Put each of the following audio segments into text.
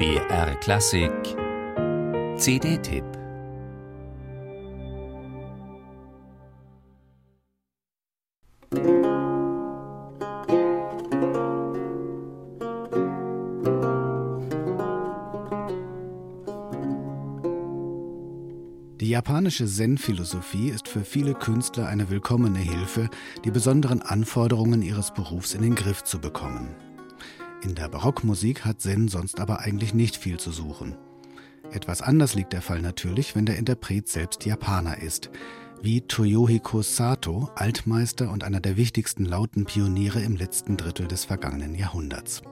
BR Klassik CD-Tipp Die japanische Zen-Philosophie ist für viele Künstler eine willkommene Hilfe, die besonderen Anforderungen ihres Berufs in den Griff zu bekommen. In der Barockmusik hat Zen sonst aber eigentlich nicht viel zu suchen. Etwas anders liegt der Fall natürlich, wenn der Interpret selbst Japaner ist, wie Toyohiko Sato, Altmeister und einer der wichtigsten lauten Pioniere im letzten Drittel des vergangenen Jahrhunderts.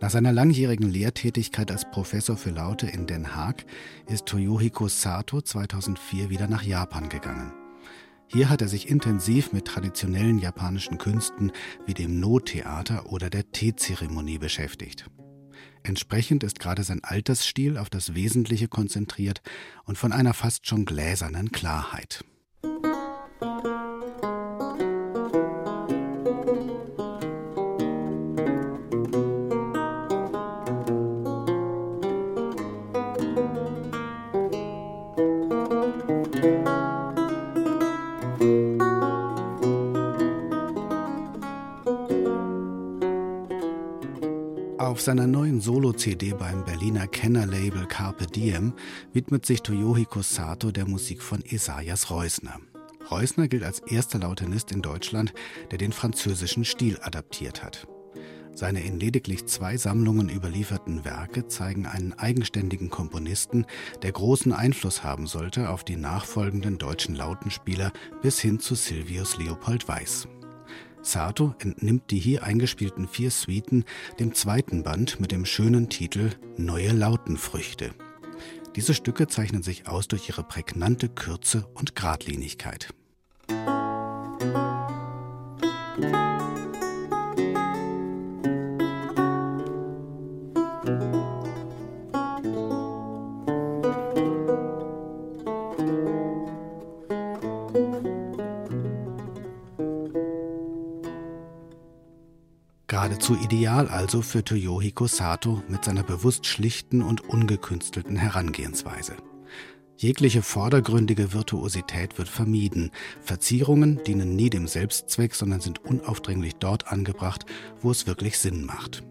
Nach seiner langjährigen Lehrtätigkeit als Professor für Laute in Den Haag ist Toyohiko Sato 2004 wieder nach Japan gegangen. Hier hat er sich intensiv mit traditionellen japanischen Künsten wie dem No-Theater oder der Teezeremonie beschäftigt. Entsprechend ist gerade sein Altersstil auf das Wesentliche konzentriert und von einer fast schon gläsernen Klarheit. Auf seiner neuen Solo-CD beim Berliner Kennerlabel Carpe Diem widmet sich Toyohiko Sato der Musik von Esaias Reusner. Reusner gilt als erster Lautenist in Deutschland, der den französischen Stil adaptiert hat. Seine in lediglich zwei Sammlungen überlieferten Werke zeigen einen eigenständigen Komponisten, der großen Einfluss haben sollte auf die nachfolgenden deutschen Lautenspieler bis hin zu Silvius Leopold Weiß. Sato entnimmt die hier eingespielten vier Suiten dem zweiten Band mit dem schönen Titel Neue Lautenfrüchte. Diese Stücke zeichnen sich aus durch ihre prägnante Kürze und Geradlinigkeit. Geradezu ideal also für Toyohiko Sato mit seiner bewusst schlichten und ungekünstelten Herangehensweise. Jegliche vordergründige Virtuosität wird vermieden. Verzierungen dienen nie dem Selbstzweck, sondern sind unaufdringlich dort angebracht, wo es wirklich Sinn macht.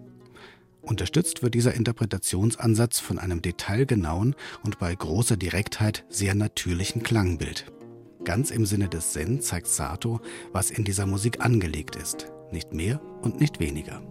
Unterstützt wird dieser Interpretationsansatz von einem detailgenauen und bei großer Direktheit sehr natürlichen Klangbild. Ganz im Sinne des Zen zeigt Sato, was in dieser Musik angelegt ist nicht mehr und nicht weniger.